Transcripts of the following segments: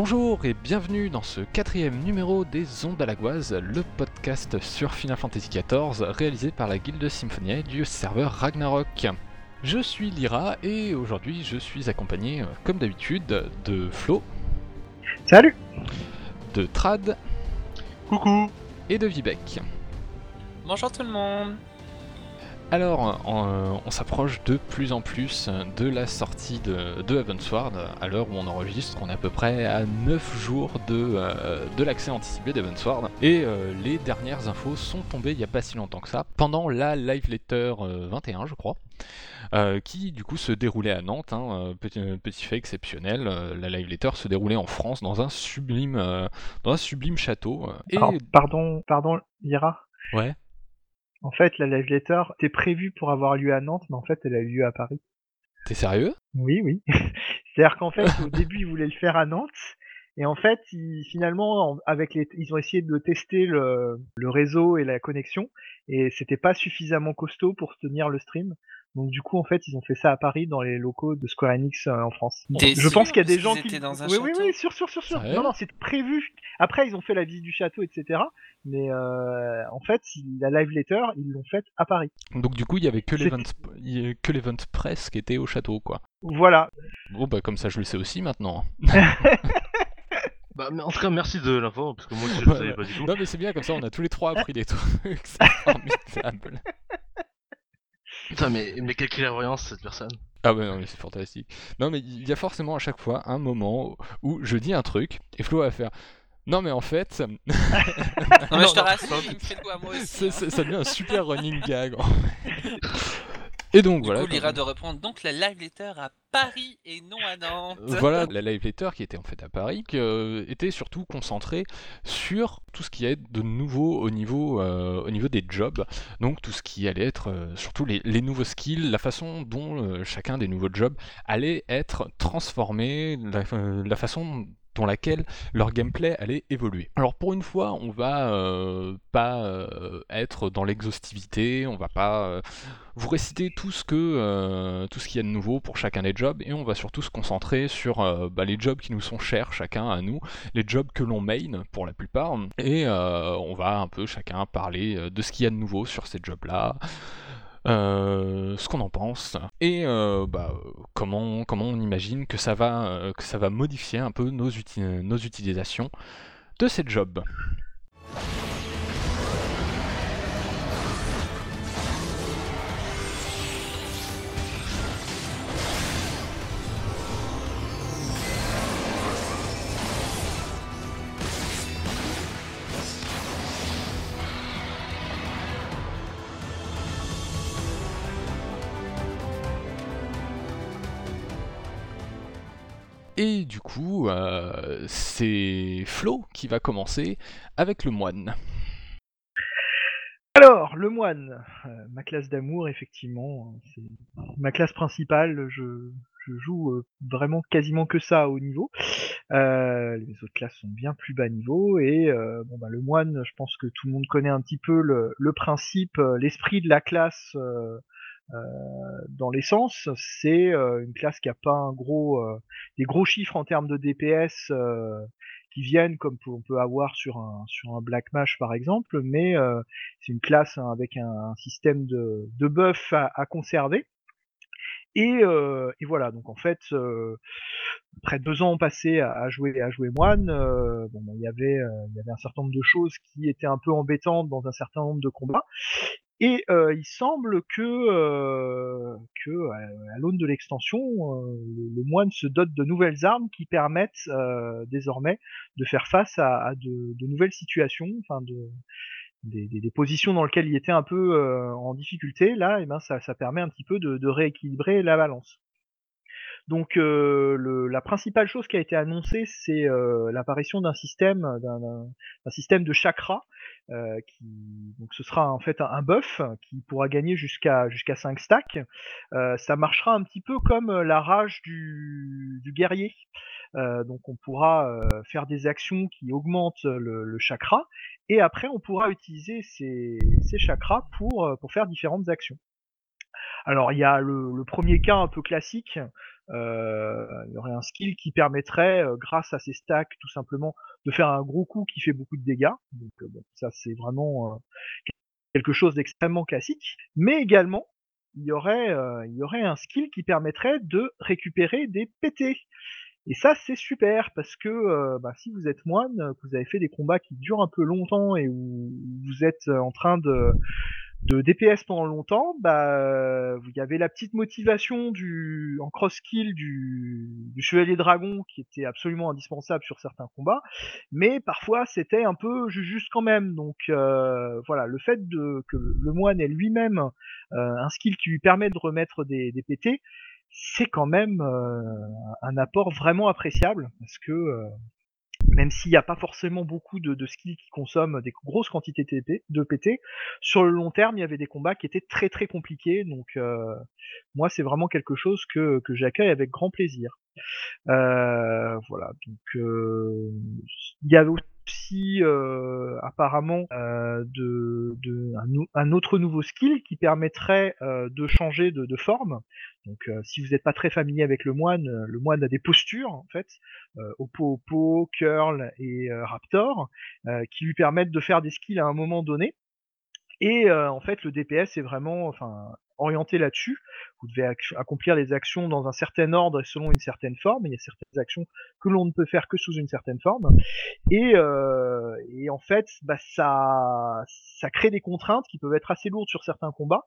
Bonjour et bienvenue dans ce quatrième numéro des Ondes à la Goise, le podcast sur Final Fantasy XIV réalisé par la Guilde Symphonia du serveur Ragnarok. Je suis Lyra et aujourd'hui je suis accompagné, euh, comme d'habitude, de Flo, Salut de Trad Coucou et de Vivek. Bonjour tout le monde Alors, on, on s'approche de plus en plus de la sortie de, de Heavensward. À l'heure où on enregistre, on est à peu près à 9 jours de, euh, de l'accès anticipé d'Heavensward. Et euh, les dernières infos sont tombées il n'y a pas si longtemps que ça, pendant la Live Letter euh, 21, je crois. euh, qui du coup se déroulait à Nantes, hein, euh, petit, petit fait exceptionnel. euh, la live letter se déroulait en France dans un sublime, euh, dans un sublime château. euh, et Alors, pardon, pardon, Ira. ouais, En fait, la live letter était prévue pour avoir lieu à Nantes, mais en fait, elle a eu lieu à Paris. t'es sérieux? Oui, oui. C'est-à-dire qu'en fait, au début, ils voulaient le faire à Nantes. Et en fait, ils, finalement, en- avec les, ils ont essayé de tester le, le réseau et la connexion, et c'était pas suffisamment costaud pour tenir le stream. Donc du coup, en fait, ils ont fait ça à Paris dans les locaux de Square Enix euh, en France. Je pense qu'il y a des gens qui. étaient dans un oui, oui, château oui, sûr, sûr, sûr, sûr. Non, non, c'est prévu. Après, ils ont fait la visite du château, etc. Mais euh, en fait, la live letter, ils l'ont faite à Paris. Donc du coup, il y avait que l'event, que l'event presse qui était au château, quoi. Voilà. Bon bah comme ça, je le sais aussi maintenant. Bah, mais en tout cas, merci de l'info, parce que moi je le Ouais, savais pas du tout. Non mais c'est bien comme ça, on a tous les trois appris des trucs. c'est formidable. Putain, mais, mais quelle clairvoyance cette personne. Ah ouais, non mais c'est fantastique. Non mais il y a forcément à chaque fois un moment où je dis un truc et Flo va faire. Non mais en fait, Non mais Non, je te non, rassure, non. il me fait le coup à moi aussi. ça, hein. ça- ça devient un super running gag. en fait. Et donc Du voilà. coup, l'ira de reprendre donc la live letter à Paris et non à Nantes. Voilà, la live letter qui était en fait à Paris, qui euh, était surtout concentrée sur tout ce qui est de nouveau au niveau, euh, au niveau des jobs. Donc tout ce qui allait être, euh, surtout les, les nouveaux skills, la façon dont euh, chacun des nouveaux jobs allait être transformé, la, euh, la façon dans laquelle leur gameplay allait évoluer. Alors pour une fois, on va euh, pas euh, être dans l'exhaustivité, on va pas euh, vous réciter tout ce que tout ce qu'il y a de nouveau pour chacun des jobs et on va surtout se concentrer sur bah, les jobs qui nous sont chers chacun à nous, les jobs que l'on main pour la plupart et on va un peu chacun parler de ce qu'il y a de nouveau sur ces jobs là. Euh, ce qu'on en pense et euh, bah, comment, on imagine que ça va, euh, que ça va modifier un peu nos, nos utilisations de ces jobs. Et du coup, euh, c'est Flo qui va commencer avec le moine. Alors, le moine, euh, ma classe d'amour, effectivement, euh, c'est ma classe principale. Je, joue euh, vraiment quasiment que ça haut niveau. Les autres classes sont bien plus bas niveau. Et bon, bah, le moine, je pense que tout le monde connaît un petit peu le, principe, l'esprit de la classe. Euh, dans l'essence, c'est euh, une classe qui a pas un gros, euh, des gros chiffres en termes de DPS qui viennent comme on peut avoir sur un sur un Black Mage par exemple, mais c'est une classe hein, avec un, un système de, de buff à, à conserver. Et, euh, et voilà, donc en fait, euh, après deux ans passés à, à jouer à jouer moine, euh, ben, il y avait un certain nombre de choses qui étaient un peu embêtantes dans un certain nombre de combats. Et il semble que, à, l'aune de l'extension, le, moine se dote de nouvelles armes qui permettent désormais de faire face à, de, de nouvelles situations, de, des, des- positions dans lesquelles il était un peu euh, en difficulté. Là, et ben ça, permet un petit peu de, rééquilibrer la balance. Donc euh, le, la principale chose qui a été annoncée, c'est euh, l'apparition d'un système, d'un, système de chakra, euh, donc ce sera en fait un, un buff qui pourra gagner jusqu'à jusqu'à 5 stacks. Euh, ça marchera un petit peu comme euh, la rage du, du guerrier. Donc on pourra faire des actions qui augmentent le, chakra et après on pourra utiliser ces, ces chakras pour, pour faire différentes actions. Alors il y a le, premier cas un peu classique, il y aurait un skill qui permettrait, euh, grâce à ses stacks, tout simplement, de faire un gros coup qui fait beaucoup de dégâts. Donc euh, bon, ça c'est vraiment euh, quelque chose d'extrêmement classique. Mais également, il y aurait, euh, un skill qui permettrait de récupérer des PT. Et ça c'est super parce que euh, bah, si vous êtes moine, que vous avez fait des combats qui durent un peu longtemps et où vous êtes en train de de DPS pendant longtemps, bah, vous y avez la petite motivation du, en cross-kill du, du Chevalier Dragon qui était absolument indispensable sur certains combats, mais parfois c'était un peu ju- juste quand même. Donc euh, voilà, le fait de, que le moine ait lui-même euh, un skill qui lui permet de remettre des, des PT, c'est quand même euh, un apport vraiment appréciable parce que euh, même s'il n'y a pas forcément beaucoup de, de skills qui consomment des grosses quantités de PT, sur le long terme, il y avait des combats qui étaient très très compliqués. Donc euh, moi, c'est vraiment quelque chose que, que j'accueille avec grand plaisir. Euh, voilà. Donc euh, il y avait aussi euh, apparemment euh, de, un, autre nouveau skill qui permettrait euh, de changer de, forme. Donc si vous n'êtes pas très familier avec le moine, le moine a des postures en fait, euh, Oppo Curl et Raptor, qui lui permettent de faire des skills à un moment donné. Et en fait, le DPS est vraiment, enfin, orienté là-dessus. Vous devez ac- accomplir les actions dans un certain ordre et selon une certaine forme. Il y a certaines actions que l'on ne peut faire que sous une certaine forme. Et, euh, en fait, bah, ça, crée des contraintes qui peuvent être assez lourdes sur certains combats.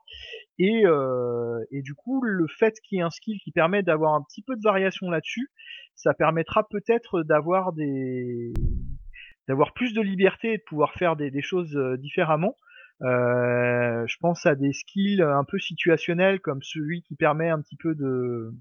Et, euh, et du coup, le fait qu'il y ait un skill qui permet d'avoir un petit peu de variation là-dessus, ça permettra peut-être d'avoir plus de liberté et de pouvoir faire des, des choses euh, différemment. Euh, je pense à des skills un peu situationnels comme celui qui permet un petit peu de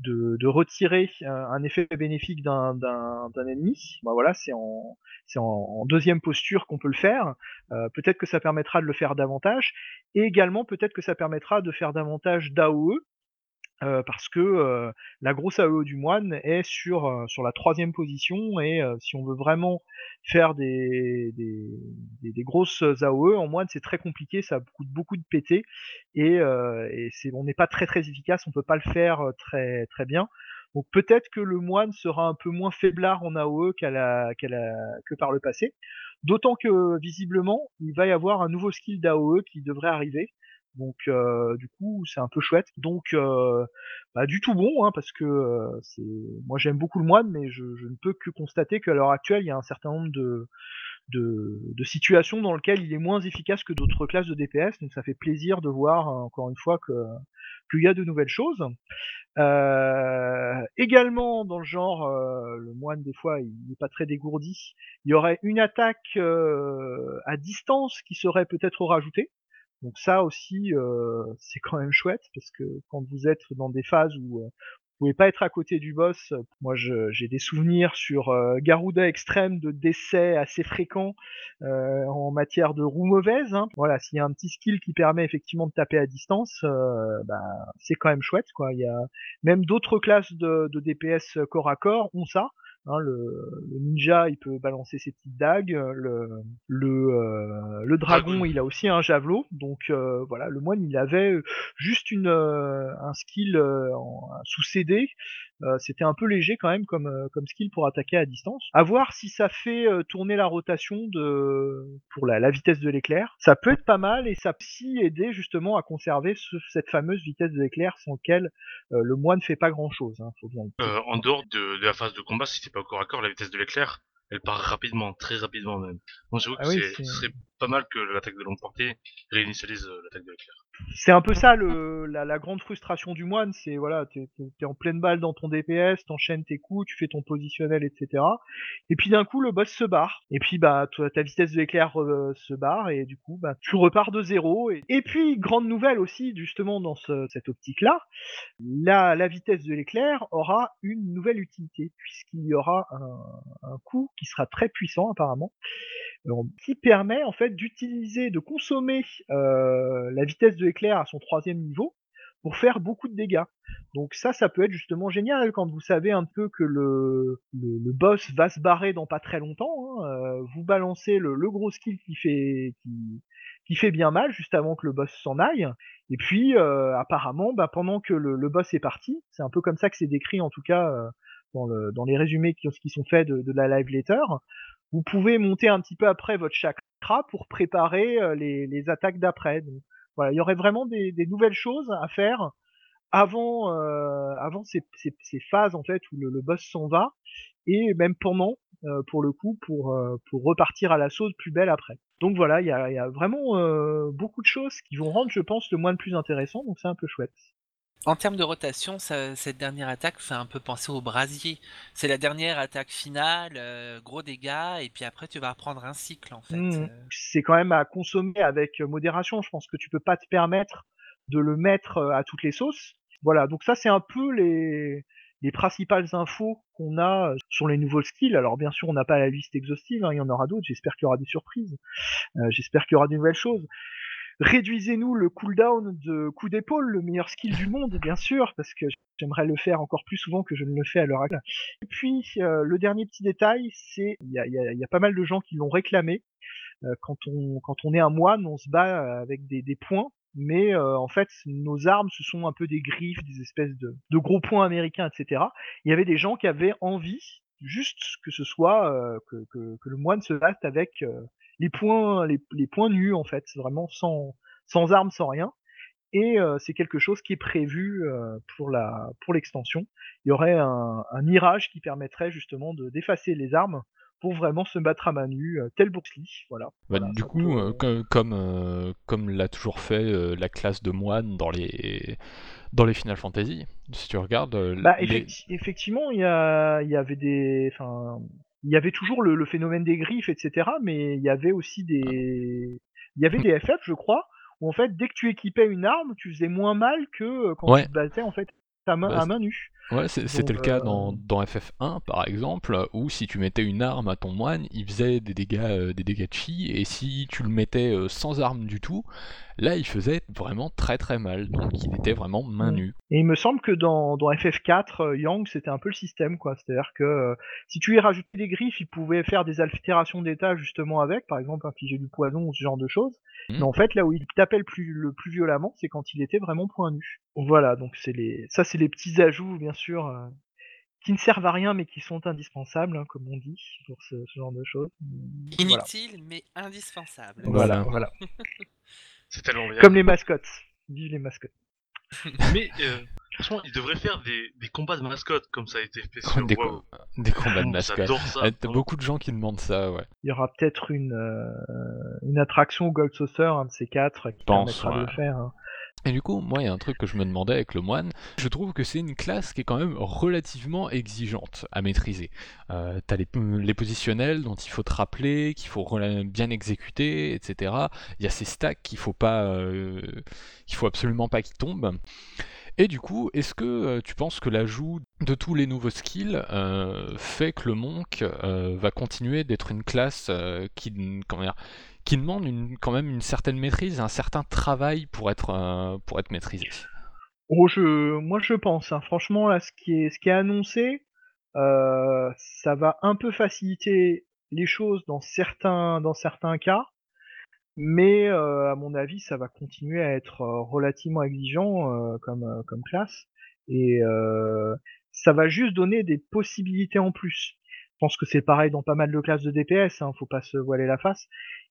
de, de retirer un, un effet bénéfique d'un d'un ennemi. Bah voilà, c'est en en, en deuxième posture qu'on peut le faire. Euh, peut-être que ça permettra de le faire davantage, et également peut-être que ça permettra de faire davantage d'AOE. Parce que la grosse AOE du moine est sur sur la troisième position et si on veut vraiment faire des des, grosses AOE en moine c'est très compliqué ça coûte beaucoup de PT et, et on n'est pas très très efficace on peut pas le faire très très bien. Donc peut-être que le moine sera un peu moins faiblard en AOE la, que par le passé d'autant que visiblement il va y avoir un nouveau skill d'AOE qui devrait arriver donc du coup c'est un peu chouette donc euh, bah, du tout bon hein, parce que c'est moi j'aime beaucoup le moine mais je, ne peux que constater qu'à l'heure actuelle il y a un certain nombre de situations dans lesquelles il est moins efficace que d'autres classes de DPS, donc ça fait plaisir de voir encore une fois que qu'il y a de nouvelles choses. Également dans le genre, le moine des fois il n'est pas très dégourdi, il y aurait une attaque à distance qui serait peut-être rajoutée. Donc ça aussi euh, c'est quand même chouette parce que quand vous êtes dans des phases où euh, vous pouvez pas être à côté du boss. Moi, j'ai des souvenirs sur euh, Garuda extrême de décès assez fréquents en matière de roue mauvaise. hein. Voilà, s'il y a un petit skill qui permet effectivement de taper à distance, bah, c'est quand même chouette. Quoi. Il y a même d'autres classes de, de DPS corps à corps ont ça. Hein, le, le ninja, il peut balancer ses petites dagues. Le, le, euh, le dragon, il a aussi un javelot. Donc euh, voilà, le moine, il avait juste une, euh, un skill euh, en- sous CD. Euh, C'était un peu léger quand même comme, euh, comme skill pour attaquer à distance. À voir si ça fait euh, tourner la rotation de pour la, la vitesse de l'éclair. Ça peut être pas mal et ça peut aussi aider justement à conserver ce- cette fameuse vitesse de l'éclair sans laquelle le moine ne fait pas grand chose. Hein, faut bien en dehors de, de la phase de combat, si c'est pas au corps à corps, la vitesse de l'éclair, elle part rapidement, très rapidement même. Donc j'avoue que Ah oui, c'est- c'est- ce serait pas mal que l'attaque de longue portée réinitialise euh, l'attaque de l'éclair. C'est un peu ça la, grande frustration du moine, c'est voilà, t'es t'es en pleine balle dans ton DPS, t'enchaînes tes coups, tu fais ton positionnel, etc. Et puis d'un coup le boss se barre. Et puis bah ta vitesse de l'éclair euh, se barre et du coup bah tu repars de zéro. Et, puis grande nouvelle aussi justement dans ce- cette optique là, la, la vitesse de l'éclair aura une nouvelle utilité puisqu'il y aura un, un coup qui sera très puissant apparemment qui permet en fait d'utiliser, de consommer euh, la vitesse de l'éclair à son troisième niveau pour faire beaucoup de dégâts. Donc ça, ça peut être justement génial quand vous savez un peu que le, le, le boss va se barrer dans pas très longtemps. hein, euh, vous balancez le, le gros skill qui fait qui, qui fait bien mal juste avant que le boss s'en aille. Et puis, euh, apparemment, bah, pendant que le, boss est parti, c'est un peu comme ça que c'est décrit en tout cas euh, dans, le, dans les résumés qui, qui sont faits de, de la live letter, vous pouvez monter un petit peu après votre chakra pour préparer euh, les, attaques d'après. Voilà, il y aurait vraiment des, nouvelles choses à faire avant, euh, avant ces, ces, phases en fait où le, boss s'en va et même pendant euh, pour le coup pour euh, pour repartir à la sauce plus belle après. Donc voilà, il y a, y a vraiment euh, beaucoup de choses qui vont rendre, je pense, le moins le plus intéressant. Donc c'est un peu chouette. En termes de rotation, ça- cette dernière attaque fait un peu penser au brasier. C'est la dernière attaque finale, euh, gros dégâts, et puis après tu vas reprendre un cycle en fait. Mhm. Euh, C'est quand même à consommer avec modération. Je pense que tu peux pas te permettre de le mettre euh, à toutes les sauces. Voilà, donc ça c'est un peu les les principales infos qu'on a euh, sur les nouveaux skills. Alors bien sûr, on n'a pas la liste exhaustive, hein, il y en aura d'autres. J'espère qu'il y aura des surprises. Euh, J'espère qu'il y aura de nouvelles choses. Réduisez-nous le cooldown de coup d'épaule, le meilleur skill du monde, bien sûr, parce que j'aimerais le faire encore plus souvent que je ne le fais à l'heure actuelle. Et puis, euh, le dernier petit détail, c'est il y a, y a- y a pas mal de gens qui l'ont réclamé. Euh, quand on quand on est un moine, on se bat euh, avec des, des points, mais euh, en fait, nos armes, ce sont un peu des griffes, des espèces de, de gros points américains, etc. Il y avait des gens qui avaient envie, juste que ce soit euh, que, que, que le moine se batte avec euh, les points les, les points nus en fait, vraiment sans sans armes, sans rien. Et euh, c'est quelque chose qui est prévu euh, pour la pour l'extension. Il y aurait un, un mirage qui permettrait justement de d'effacer les armes pour vraiment se battre à main nue, euh, tel Bruce Lee, voilà. Bah, Voilà, du coup, peut- comme, comme l'a toujours fait la classe de moine dans les, dans les Final Fantasy, si tu regardes. Bah, les- effecti- effectivement, il y, a, il y avait des, enfin, il y avait toujours le, le phénomène des griffes, etc. Mais il y avait aussi des, il y avait des FF, je crois, où en fait, dès que tu équipais une arme, tu faisais moins mal que euh, quand Ouais. tu te battais en fait à main, Bah, à main nue. Ouais, c'était le cas euh, dans, dans FF1 par exemple, où si tu mettais une arme à ton moine, il faisait des dégâts, euh, des dégâts de chi, et si tu le mettais euh, sans arme du tout, là il faisait vraiment très très mal, donc il était vraiment main Mm. nue. Et il me semble que dans, dans FF4, euh, Yang, c'était un peu le système, quoi. C'est-à-dire que euh, si tu y rajoutais des griffes, il pouvait faire des altérations d'état justement avec, par exemple infliger du poison ou ce genre de choses. Mhm. Mais en fait, là où il tapait le plus, le plus violemment, c'est quand il était vraiment point nu. Voilà, donc c'est les, ça c'est les petits ajouts, bien sûr, euh, qui ne servent à rien mais qui sont indispensables, hein, comme on dit, pour ce, ce genre de choses. Voilà. Inutile mais indispensable. Voilà, Voilà. C'est tellement bien. Comme les mascottes. Vive les mascottes. Mais euh, franchement, ils devraient faire des, des combats de mascottes comme ça a été fait sur Des, WoW. co- des combats de mascottes. J'adore ça. Ah, T'as vraiment. beaucoup de gens qui demandent ça, ouais. Il y aura peut-être une, euh, une attraction Gold Saucer, un de ces quatre, qui Pense, permettra de le faire. hein. Et du coup, moi, il y a un truc que je me demandais avec le moine. Je trouve que c'est une classe qui est quand même relativement exigeante à maîtriser. Euh, T'as les, positionnels dont il faut te rappeler, qu'il faut bien exécuter, etc. Il y a ces stacks qu'il faut pas, euh, qu'il faut absolument pas qu'ils tombent. Et du coup, est-ce que euh, tu penses que l'ajout de tous les nouveaux skills euh, fait que le monk va continuer d'être une classe qui, comment dire, qui demande quand même une certaine maîtrise, un certain travail pour être, euh, maîtrisé. Oh, je, moi je pense, hein, franchement, là, ce qui est, annoncé, euh, ça va un peu faciliter les choses dans certains, cas, mais euh, à mon avis, ça va continuer à être relativement exigeant comme, classe, et ça va juste donner des possibilités en plus. Je pense que c'est pareil dans pas mal de classes de DPS, hein, faut pas se voiler la face.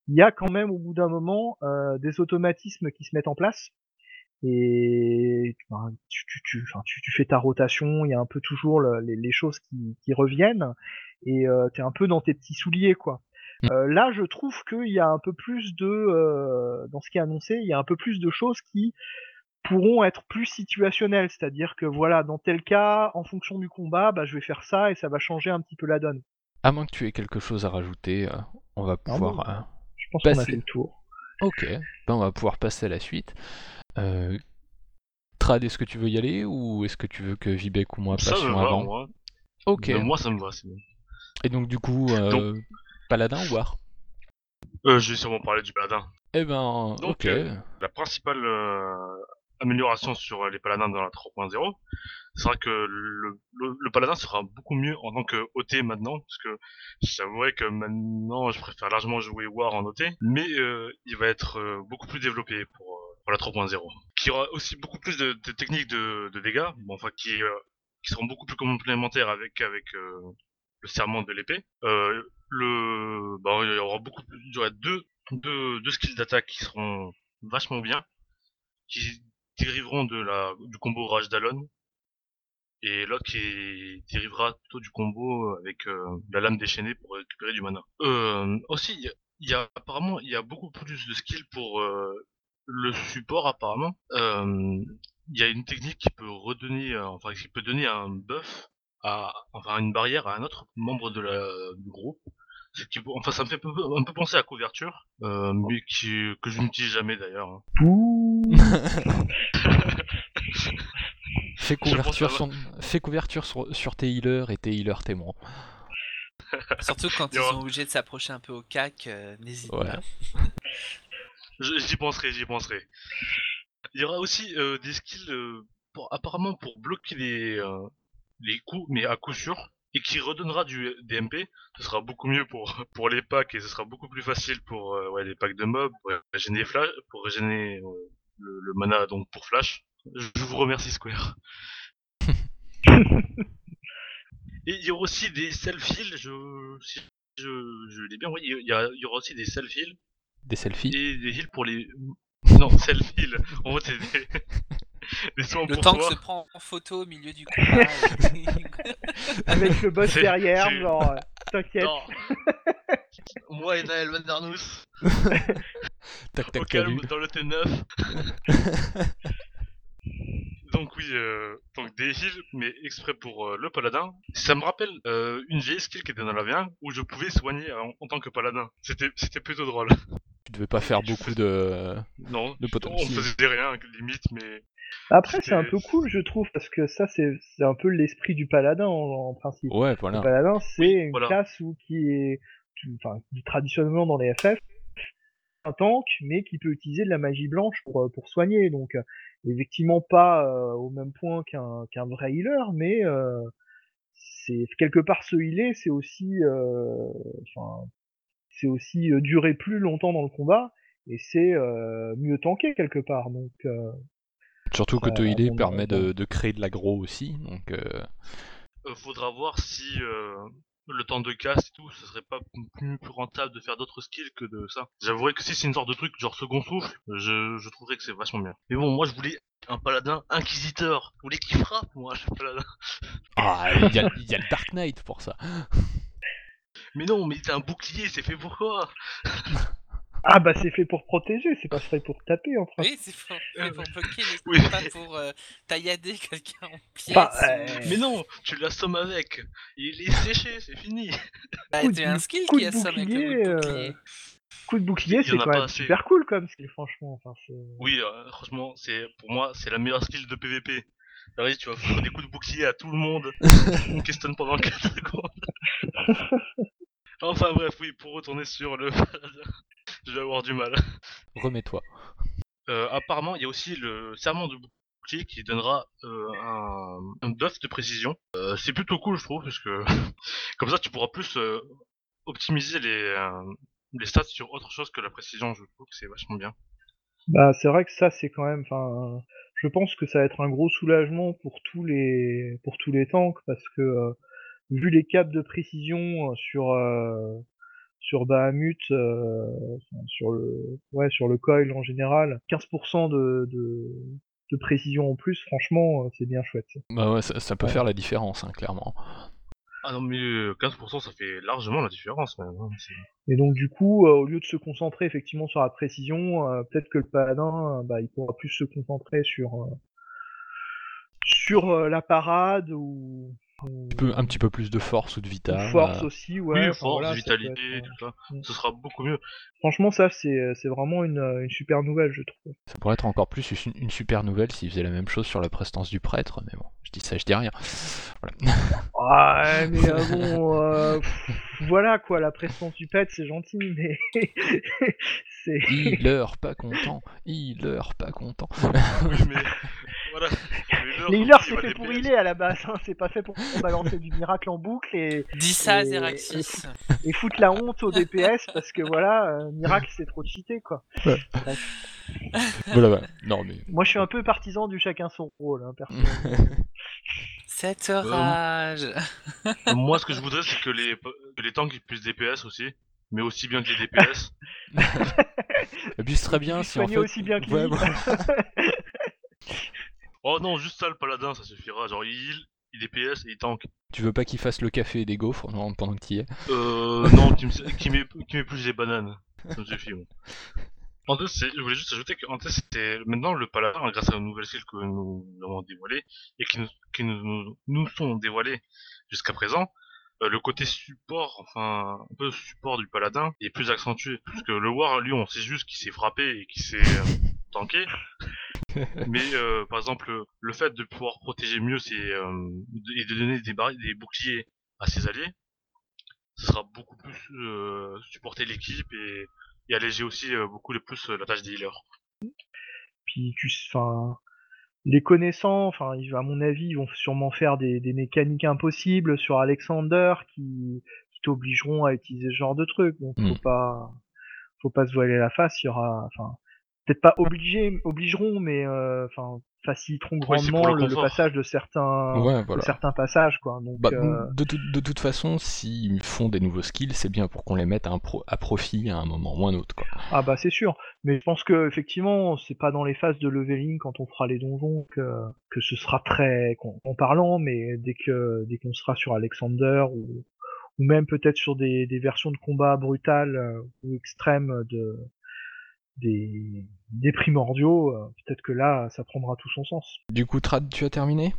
Il y a quand même au bout d'un moment euh, des automatismes qui se mettent en place et ben, tu, tu, tu, enfin, tu, tu fais ta rotation, il y a un peu toujours le- les, les choses qui, qui reviennent, et euh, t'es un peu dans tes petits souliers, quoi. Mm. Euh, là, je trouve qu'il y a un peu plus de, euh, dans ce qui est annoncé, il y a un peu plus de choses qui pourront être plus situationnelles, c'est-à-dire que voilà, dans tel cas, en fonction du combat, bah, je vais faire ça et ça va changer un petit peu la donne. À moins que tu aies quelque chose à rajouter, on va pouvoir. bon. Pense qu'on a Passer. fait le tour. Ok, ben on va pouvoir passer à la suite. Euh, Trad, est-ce que tu veux y aller ou est-ce que tu veux que Vibek ou moi Ça me passions va, avant moi. Ok. Euh, moi, ça me va, c'est bon. Et donc du coup, euh, Donc- Paladin ou War? Euh, je vais sûrement parler du paladin. Eh ben, Donc, ok. euh, La principale euh, amélioration sur les paladins dans la 3.0, c'est vrai que le, le, paladin sera beaucoup mieux en tant que OT maintenant, parce que j'avouerais que maintenant je préfère largement jouer War en OT, mais euh, il va être euh, beaucoup plus développé pour, euh, pour la 3.0. Qui aura aussi beaucoup plus de, techniques de, de, dégâts, bon, enfin qui, euh, qui seront beaucoup plus complémentaires avec, avec le serment de l'épée. le, bah, il y aura beaucoup plus, y aura deux, deux, deux skills d'attaque qui seront vachement bien, qui dériveront de la, du combo Rage d'Alon, et l'autre qui dérivera plutôt du combo avec euh, la lame déchaînée pour récupérer du mana. Euh, aussi, il y, a apparemment il y a beaucoup plus de skills pour euh, le support apparemment. Il y a une technique qui peut redonner, enfin qui peut donner un buff à, enfin une barrière à un autre membre de la, du groupe. Qui, enfin, ça me fait un peu, penser à couverture, mais qui, que je n'utilise jamais d'ailleurs. Hein. Fais couverture, sur, fais couverture sur, tes healers et tes healers témoins. Surtout quand ils sont obligés de s'approcher un peu au cac, euh, n'hésite pas. J'y penserai, j'y penserai. Il y aura aussi euh, des skills euh, pour, apparemment pour bloquer les, les coups, mais à coup sûr, et qui redonnera du DMP. Ce sera beaucoup mieux pour, pour les packs et ce sera beaucoup plus facile pour ouais, les packs de mobs, pour régénérer, flash, pour régénérer le, le, mana donc pour flash. Je vous remercie Square. Et il y aura aussi des self-heal, je, si je, je l'ai bien, oui, il y, a, il y aura aussi des self-heal. Des selfies Et des heals pour les... Non, self-heal, en fait c'est des... des soins Le temps que se prend en photo au milieu du combat. Avec le boss derrière, genre, euh, t'inquiète. Moi et Naël Vandernous. tac tac Au calme, dans le T9. Donc oui, euh, donc des heals, mais exprès pour euh, le paladin. Ça me rappelle euh, une vieille skill qui était dans la V1 où je pouvais soigner en, tant que paladin. C'était c'était plutôt drôle. Tu devais pas faire beaucoup de non, de on faisait rien limite, mais après, c'est un peu cool, je trouve, parce que ça, c'est un peu l'esprit du paladin en, principe. Ouais, voilà. Le paladin, c'est une classe où, qui est, enfin, traditionnellement dans les FF, un tank, mais qui peut utiliser de la magie blanche pour, pour soigner. Donc, effectivement pas euh, au même point qu'un qu'un vrai healer, mais euh, c'est quelque part ce healer, c'est aussi, euh, enfin, c'est aussi durer plus longtemps dans le combat et c'est mieux tanker quelque part. Donc surtout que te healer permet de, de, créer de l'aggro aussi, donc. Faudra voir si le temps de casse et tout, ce serait pas plus, rentable de faire d'autres skills que de ça. J'avouerais que si c'est une sorte de truc genre second souffle, je, je trouverais que c'est vachement bien. Mais bon, moi je voulais un paladin inquisiteur. Je voulais qu'il frappe, moi, je paladin. Ah, il y, a, y a le Dark Knight pour ça. Mais non, mais c'est un bouclier, c'est fait pour quoi? Ah bah c'est fait pour protéger, c'est pas fait pour taper en principe. Oui, c'est pour, pour bloquer les coups, pas pour euh, taillader quelqu'un en pièces. Euh, mais non, tu l'assommes avec. Il est séché, c'est fini. Bah, t'es un skill qui assomme avec le euh, bouclier. Coup de bouclier, c'est quand même super cool comme skill, franchement. Enfin, oui, franchement, c'est pour moi, c'est la meilleure skill de PVP. Alors, tu vas faire des coups de bouclier à tout le monde. On questionne pendant 4 secondes. enfin bref, oui, pour retourner sur le je vais avoir du mal. Remets-toi. Euh, apparemment, il y a aussi le serment de bouclier qui donnera euh, un, un, buff de précision. Euh, c'est plutôt cool, je trouve, parce que comme ça, tu pourras plus euh, optimiser les, euh, les stats sur autre chose que la précision. Je trouve que c'est vachement bien. Bah, c'est vrai que ça, c'est quand même. Enfin, je pense que ça va être un gros soulagement pour tous les pour tous les tanks parce que vu les caps de précision sur sur Bahamut, euh, sur le ouais sur le coil en général, 15% de, de, de, précision en plus, franchement, euh, c'est bien chouette. Bah ouais, ça, peut faire la différence, hein, clairement. Ah non mais 15% ça fait largement la différence même. Hein, et donc du coup, euh, au lieu de se concentrer effectivement sur la précision, peut-être que le paladin, bah, il pourra plus se concentrer sur sur la parade ou un petit peu plus de force ou de vita. Force aussi, ouais. Oui, force, vitalité, tout ça. Mm. Ce sera beaucoup mieux. Franchement, ça, c'est vraiment une, une, super nouvelle, je trouve. Ça pourrait être encore plus une, super nouvelle s'ils faisaient la même chose sur la prestance du prêtre, mais bon, je dis ça, je dis rien. Voilà. ouais, mais euh, bon, euh, voilà quoi, la prestance du prêtre, c'est gentil, mais C'est... Healer pas content, healer pas content. Oui, mais voilà. Les healers, c'est fait pour healer à la base, hein. c'est pas fait pour, balancer du miracle en boucle et, Dis ça à Et- Zeraxis. et foutre la honte au DPS parce que voilà, euh, miracle c'est trop cheaté quoi. voilà, voilà. Non, mais. Moi je suis un peu partisan du chacun son rôle, hein, personnellement. Cette rage. Moi, ce que je voudrais, c'est que les, que les tanks ils puissent DPS aussi, mais aussi bien que les DPS. Et ce serait bien si en fait. aussi bien que Ouais, lui. Oh non, juste ça, le paladin, ça suffira. Genre, il heal, il DPS et il tank. Tu veux pas qu'il fasse le café et des gaufres non, pendant que tu y es? Euh, non, qui, me, qui, met, qui met plus des bananes. Ça me suffit, bon. C'est- je voulais juste ajouter que en fait, c'était maintenant le paladin, grâce à une nouvelle skill que nous avons dévoilée et qui nous, qui nous, nous, nous sont dévoilées jusqu'à présent, euh, le côté support, enfin un peu support du paladin est plus accentué. Parce que le war, lui, on sait juste qu'il s'est frappé et qu'il s'est euh, tanké. Mais euh, par exemple, le fait de pouvoir protéger mieux ses, euh, et de donner des, boucliers à ses alliés, ce sera beaucoup plus euh, supporter l'équipe et, et alléger aussi euh, beaucoup le plus euh, la tâche des healers. Puis tu, enfin, les connaissants, enfin, à mon avis, ils vont sûrement faire des, des mécaniques impossibles sur Alexander qui, qui t'obligeront à utiliser ce genre de truc. Donc Mm. faut pas, faut pas se voiler la face. Il y aura, enfin, peut-être pas obligé, obligeront, mais euh, enfin, faciliteront grandement le le, le confort. passage de certains, Ouais, de voilà. certains passages, quoi. Donc Bah, euh, de, tout- de toute façon, s'ils font des nouveaux skills, c'est bien pour qu'on les mette à, un pro- à profit à un moment ou un autre. Quoi. Ah bah c'est sûr, mais je pense que effectivement c'est pas dans les phases de leveling quand on fera les donjons que, que ce sera très en en parlant, mais dès que dès qu'on sera sur Alexander ou, ou même peut-être sur des, des versions de combat brutales euh, ou extrêmes de des, des primordiaux, euh, peut-être que là ça prendra tout son sens. Du coup, Trad, tu as terminé?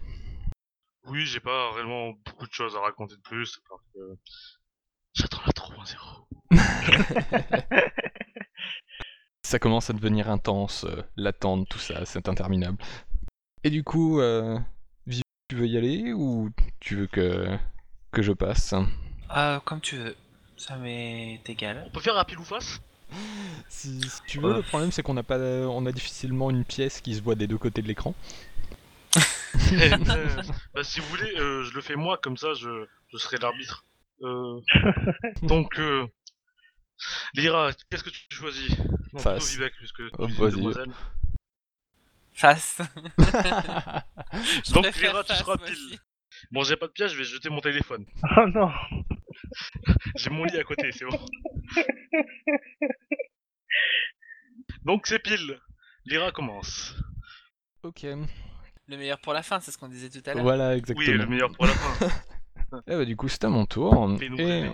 Oui, j'ai pas réellement beaucoup de choses à raconter de plus parce que j'attends la 3.0. Ça commence à devenir intense, euh, l'attente, tout ça, c'est interminable. Et du coup, euh, Vivi, tu veux y aller ou tu veux que, que je passe? Ah, comme tu veux. Ça m'est égal. On peut faire un pile ou face? Si, si tu veux, le problème c'est qu'on a pas, on a difficilement une pièce qui se voit des deux côtés de l'écran. Bah si vous voulez, euh, je le fais moi, comme ça je, je serai l'arbitre. Euh, donc, euh, Lyra, qu'est-ce que tu choisis Non, Face. Vivek, puisque Oh, vas-y. Face. Je Donc, Lyra, tu seras pile. Bon, j'ai pas de piège, je vais jeter mon téléphone. Oh non J'ai mon lit à côté, c'est bon. Donc c'est pile. Lyra commence. ok, Le meilleur pour la fin, c'est ce qu'on disait tout à l'heure. voilà Oui, exactement. le meilleur pour la fin. Eh bah, du coup, c'est à mon tour. Fais-nous Et rêver.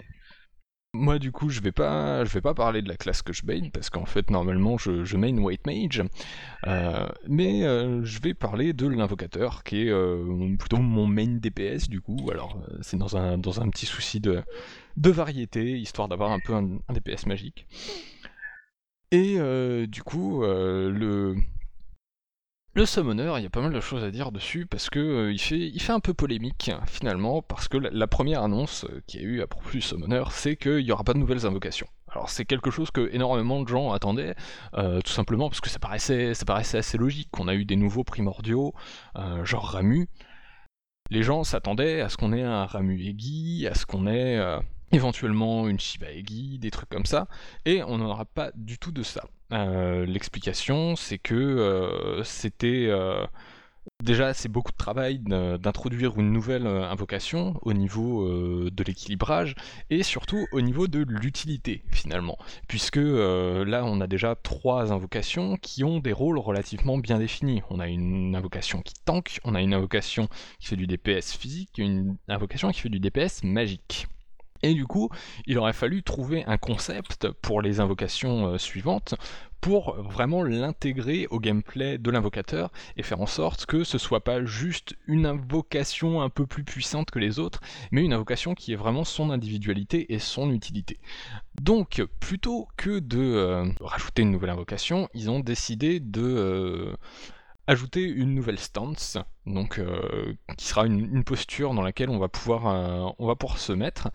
Moi, du coup, je vais pas, je vais pas parler de la classe que je main parce qu'en fait, normalement, je, je main White Mage, Euh, mais euh, je vais parler de l'invocateur qui est euh, plutôt mon main DPS du coup. Alors, c'est dans un dans un petit souci de de variété, histoire d'avoir un peu un, DPS magique. Et du coup, le le summoner, il y a pas mal de choses à dire dessus parce que euh, il, fait, un peu polémique finalement parce que la, première annonce qu'il y a eu à propos du summoner, c'est qu'il n'y aura pas de nouvelles invocations. Alors c'est quelque chose que énormément de gens attendaient, euh, tout simplement parce que ça paraissait, assez logique qu'on a eu des nouveaux primordiaux, euh, genre Ramu. Les gens s'attendaient à ce qu'on ait un Ramu Egi, à ce qu'on ait éventuellement une Shiva Egi, des trucs comme ça, et on n'aura pas du tout de ça. Euh, L'explication, c'est que euh, c'était euh, déjà c'est beaucoup de travail d'in- d'introduire une nouvelle invocation au niveau de l'équilibrage et surtout au niveau de l'utilité finalement, puisque là on a déjà trois invocations qui ont des rôles relativement bien définis. On a une invocation qui tank, on a une invocation qui fait du DPS physique, et une invocation qui fait du DPS magique. Et du coup, il aurait fallu trouver un concept pour les invocations euh, suivantes pour vraiment l'intégrer au gameplay de l'invocateur et faire en sorte que ce soit pas juste une invocation un peu plus puissante que les autres, mais une invocation qui ait vraiment son individualité et son utilité. Donc, plutôt que de euh, rajouter une nouvelle invocation, ils ont décidé de euh, ajouter une nouvelle stance, donc euh, qui sera une, une posture dans laquelle on va pouvoir, on va pouvoir se mettre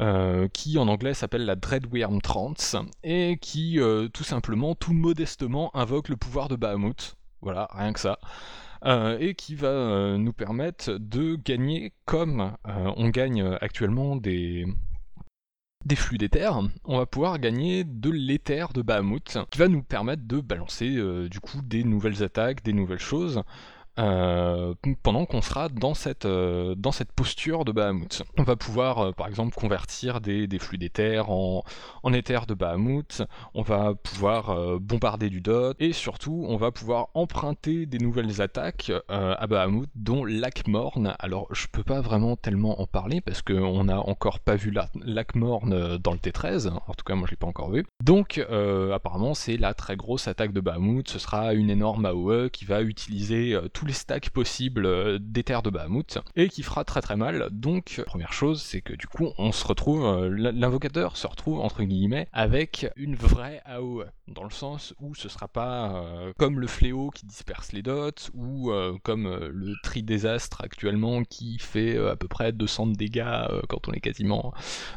euh, qui en anglais s'appelle la Dreadworm Trance, et qui euh, tout simplement, tout modestement, invoque le pouvoir de Bahamut. Voilà, rien que ça. Euh, et qui va nous permettre de gagner comme on gagne actuellement des, des flux d'éther, on va pouvoir gagner de l'éther de Bahamut, qui va nous permettre de balancer du coup des nouvelles attaques, des nouvelles choses. Euh, pendant qu'on sera dans cette, euh, dans cette posture de Bahamut. On va pouvoir euh, par exemple convertir des, des flux d'éther en, en éther de Bahamut, on va pouvoir bombarder du dot, et surtout on va pouvoir emprunter des nouvelles attaques à Bahamut, dont Lac-Morne. Alors je peux pas vraiment tellement en parler parce qu'on n'a encore pas vu Lac-Morne dans le T13, en tout cas moi je l'ai pas encore vu. Donc apparemment c'est la très grosse attaque de Bahamut, ce sera une énorme AOE qui va utiliser tout les stacks possibles euh, des terres de Bahamut, et qui fera très très mal. Donc, première chose, c'est que du coup, on se retrouve, euh, l'invocateur se retrouve entre guillemets avec une vraie AOE, dans le sens où ce sera pas euh, comme le fléau qui disperse les dots, ou comme le tri désastre actuellement qui fait à peu près 200 de dégâts quand on est quasiment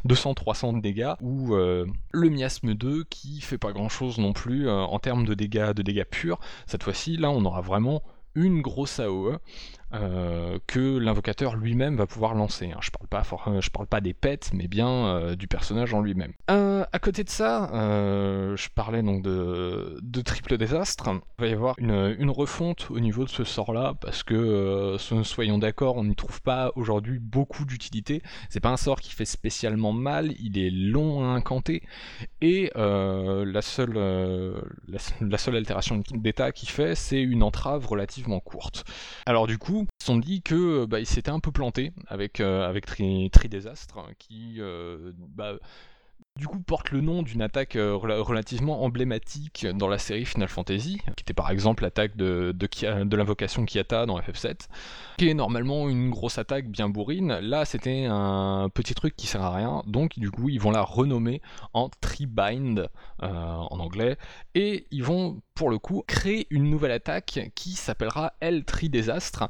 200-300 de dégâts, ou le miasme 2 qui fait pas grand chose non plus en termes de dégâts, de dégâts purs. Cette fois-ci, là, on aura vraiment une grosse AOE euh, que l'invocateur lui-même va pouvoir lancer. Hein. Je parle pas je parle pas des pets, mais bien euh, du personnage en lui-même. Euh, à côté de ça, je parlais donc de, triple désastre. Il va y avoir une, refonte au niveau de ce sort-là parce que soyons d'accord, on n'y trouve pas aujourd'hui beaucoup d'utilité. C'est pas un sort qui fait spécialement mal, il est long à incanter et la seule la seule altération d'état qu'il fait, c'est une entrave relativement courte. Alors du coup ils se sont dit que bah, s'étaient un peu plantés avec, euh, avec Tri, Désastre, qui euh, bah, du coup porte le nom d'une attaque euh, relativement emblématique dans la série Final Fantasy, qui était par exemple l'attaque de, l'invocation Kiata dans FF7, qui est normalement une grosse attaque bien bourrine. Là, c'était un petit truc qui sert à rien, donc du coup, ils vont la renommer en Tribind en anglais, et ils vont pour le coup créer une nouvelle attaque qui s'appellera El Tri Désastre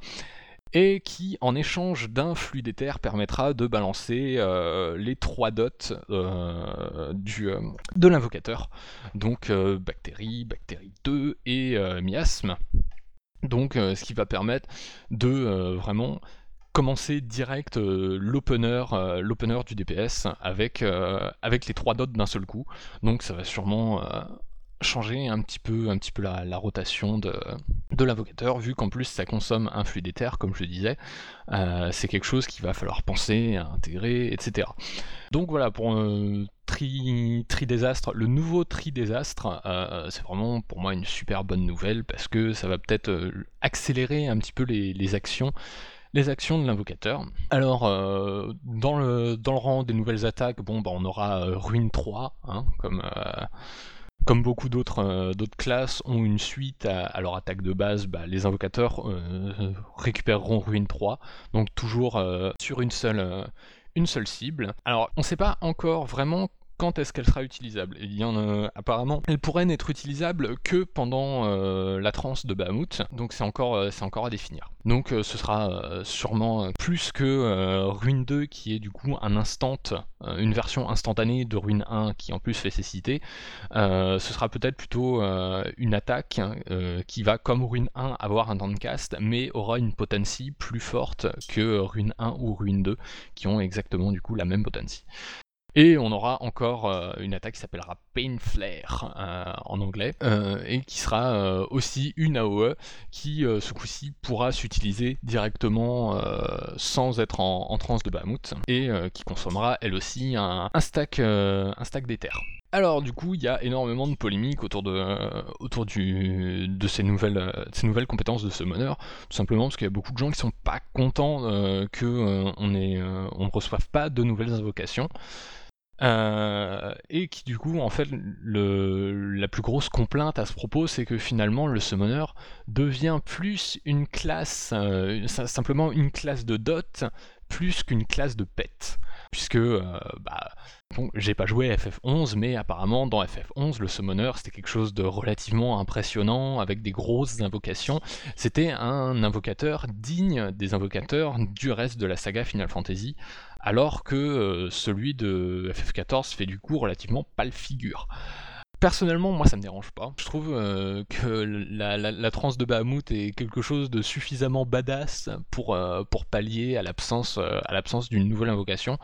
et qui, en échange d'un flux d'éther, permettra de balancer euh, les trois dots euh, du, euh, de l'invocateur. Donc bactérie, bactérie 2 et miasme. Donc ce qui va permettre de vraiment commencer direct l'opener du DPS avec, avec les trois dots d'un seul coup. Donc ça va sûrement changer un petit peu, un petit peu la, rotation de, l'invocateur, vu qu'en plus ça consomme un flux d'éther, comme je le disais, euh, c'est quelque chose qu'il va falloir penser, intégrer, etc. Donc voilà, pour un tri, tri désastre, le nouveau tri désastre, euh, c'est vraiment pour moi une super bonne nouvelle, parce que ça va peut-être euh, accélérer un petit peu les, actions les actions de l'invocateur. Alors, dans, le, dans le rang des nouvelles attaques, bon, bah, on aura Ruine 3, hein, comme, comme beaucoup euh, d'autres classes ont une suite à, leur attaque de base, bah, les invocateurs euh, récupéreront Ruine 3, donc toujours euh, sur une seule cible. Alors on ne sait pas encore vraiment quand est-ce qu'elle sera utilisable? Il y en a, apparemment, elle pourrait n'être utilisable que pendant euh, la transe de Bahamut, donc c'est encore, euh, à définir. Donc euh, ce sera sûrement plus que Ruine 2 qui est du coup un instant, une version instantanée de Ruine 1 qui en plus fait cécité. ce sera peut-être plutôt une attaque qui va comme Ruine 1 avoir un downcast mais aura une potency plus forte que Ruine 1 ou Ruine 2 qui ont exactement du coup la même potency. Et on aura encore euh, une attaque qui s'appellera Pain Flare euh, en anglais, euh, et qui sera aussi une AOE qui, ce coup-ci, pourra s'utiliser directement sans être en, transe de Bahamut, et qui consommera elle aussi un, stack, stack d'éther. Alors du coup, il y a énormément de polémiques autour de, autour de ces nouvelles, ces nouvelles compétences de tout simplement parce qu'il y a beaucoup de gens qui sont pas contents qu'on que on ne reçoive pas de nouvelles invocations. Euh, et qui du coup en fait la plus grosse complainte à ce propos c'est que finalement le summoner devient plus une classe euh, simplement une classe de dot plus qu'une classe de pet. Puisque euh, bah, bon, j'ai pas joué à FF11 mais apparemment dans FF11 le summoner c'était quelque chose de relativement impressionnant avec des grosses invocations. C'était un invocateur digne des invocateurs du reste de la saga Final Fantasy alors que euh, celui de FF14 fait du coup relativement pâle figure. Personnellement, moi ça me dérange pas. Je trouve euh, que la, transe de Bahamut est quelque chose de suffisamment badass pour, euh, pallier à l'absence d'une nouvelle invocation.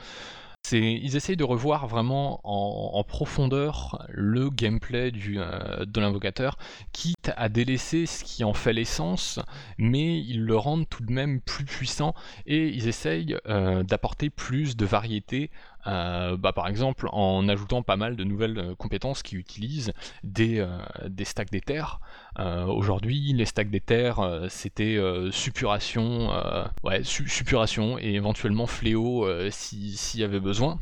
Ils essayent de revoir vraiment en, profondeur le gameplay euh, de l'invocateur, quitte à délaisser ce qui en fait l'essence, mais ils le rendent tout de même plus puissant et ils essayent euh, d'apporter plus de variété euh, bah, par exemple en ajoutant pas mal de nouvelles euh, compétences qui utilisent des, euh, des stacks d'éther. Euh, Aujourd'hui, les stacks d'éther, euh, c'était suppuration, ouais, et éventuellement fléau euh, si- s'il y avait besoin.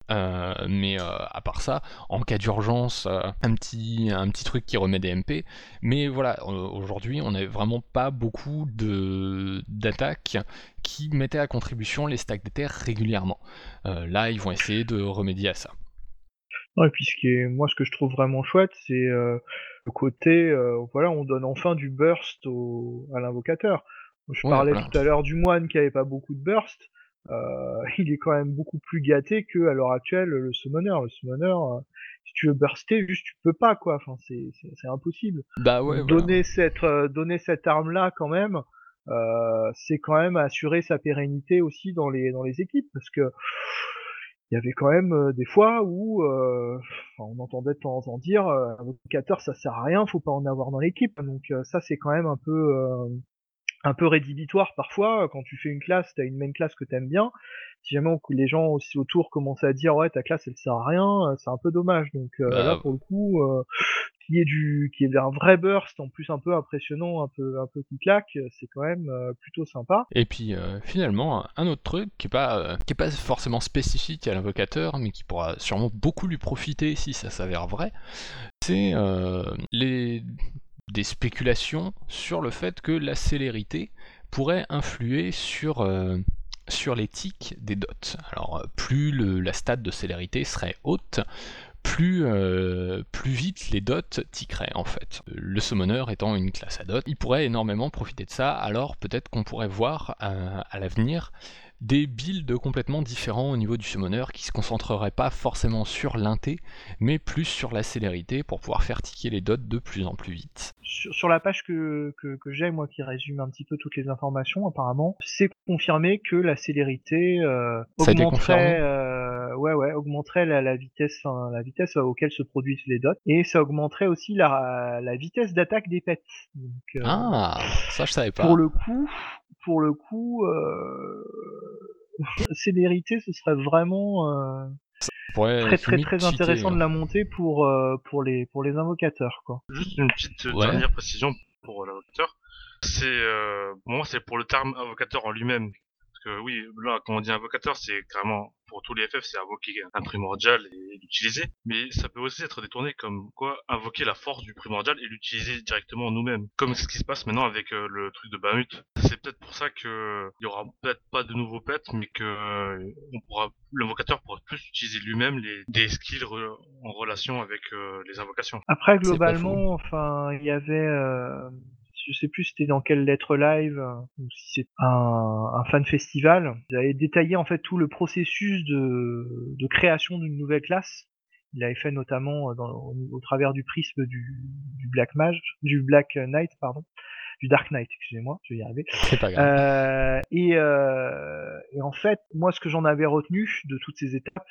Mais à part ça, en cas d'urgence, un, petit, un petit truc qui remet des MP. Mais voilà, aujourd'hui, on n'a vraiment pas beaucoup d'attaques qui mettaient à contribution les stacks d'éther régulièrement. Euh, là, ils vont essayer de remédier à ça. Ouais, et puis ce qui est, moi, ce que je trouve vraiment chouette, c'est euh, le côté, euh, voilà, on donne enfin du burst au, à l'invocateur. Je Ouais, parlais voilà. tout à l'heure du moine qui avait pas beaucoup de burst. Il est quand même beaucoup plus gâté que à l'heure actuelle le summoner. Le summoner, si tu veux burster, juste tu peux pas quoi. Enfin, c'est impossible. Bah ouais, Donc, voilà. donner cette donner cette arme là quand même, euh, c'est quand même assurer sa pérennité aussi dans les dans les équipes parce que il y avait quand même euh, des fois où euh, on entendait de temps en temps dire euh, invocateur ça sert à rien, faut pas en avoir dans l'équipe. Donc ça c'est quand même un peu un peu rédhibitoire parfois quand tu fais une classe, t'as une main classe que t'aimes bien. Si jamais on- les gens aussi autour commencent à dire ouais ta classe elle sert à rien, c'est un peu dommage. Donc euh, Bah, là pour le coup, euh, qu'il y ait du, qu'il y ait un vrai burst en plus un peu impressionnant, un peu un peu qui claque, c'est quand même euh, plutôt sympa. Et puis finalement, un autre truc qui est pas qui est pas forcément spécifique à l'invocateur, mais qui pourra sûrement beaucoup lui profiter si ça s'avère vrai, c'est les des spéculations sur le fait que la célérité pourrait influer sur euh, sur tics des dots. Alors euh, plus la stat de célérité serait haute, plus, euh, plus vite les dots tiqueraient en fait. Le summoner étant une classe à dot, il pourrait énormément profiter de ça, alors peut-être qu'on pourrait voir à l'avenir des builds complètement différents au niveau du summoner qui se concentreraient pas forcément sur l'inté, mais plus sur la célérité pour pouvoir faire ticker les dots de plus en plus vite. Sur, sur la page que, que, que j'ai, moi, qui résume un petit peu toutes les informations, apparemment, c'est confirmé que la célérité euh, augmenterait, euh, ouais, ouais, augmenterait la, la vitesse, la vitesse auquel se produisent les dots, et ça augmenterait aussi la, la vitesse d'attaque des pets. Donc, euh, Ah, ça je savais pas. pour le coup, pour le coup, euh, célérité, ce serait vraiment euh, très très très cheater, intéressant hein. de la monter pour euh, pour les pour les invocateurs, quoi. Juste une petite Ouais. dernière précision pour l'invocateur. C'est, euh, pour moi, c'est pour le terme invocateur en lui-même. Parce que oui, là, quand on dit invocateur, c'est carrément, pour tous les FF, c'est invoquer un primordial et l'utiliser. Mais ça peut aussi être détourné comme quoi invoquer la force du primordial et l'utiliser directement nous-mêmes. Comme ce qui se passe maintenant avec euh, le truc de Bahamut. C'est peut-être pour ça que il y aura peut-être pas de nouveaux pets, mais que euh, on pourra, l'invocateur pourra plus utiliser lui-même les, des skills re- en relation avec euh, les invocations. Après, globalement, enfin, il y avait, euh, je sais plus c'était dans quelle lettre live, euh, ou si c'est un, un fan festival. Ils avaient détaillé en fait tout le processus de, de création d'une nouvelle classe. Il avait fait notamment euh, dans, au, au travers du prisme du, du Black Mage, du Black Knight, pardon, du Dark Knight, excusez-moi, je vais y arriver. C'est pas grave. Euh, et, euh, et en fait, moi, ce que j'en avais retenu de toutes ces étapes,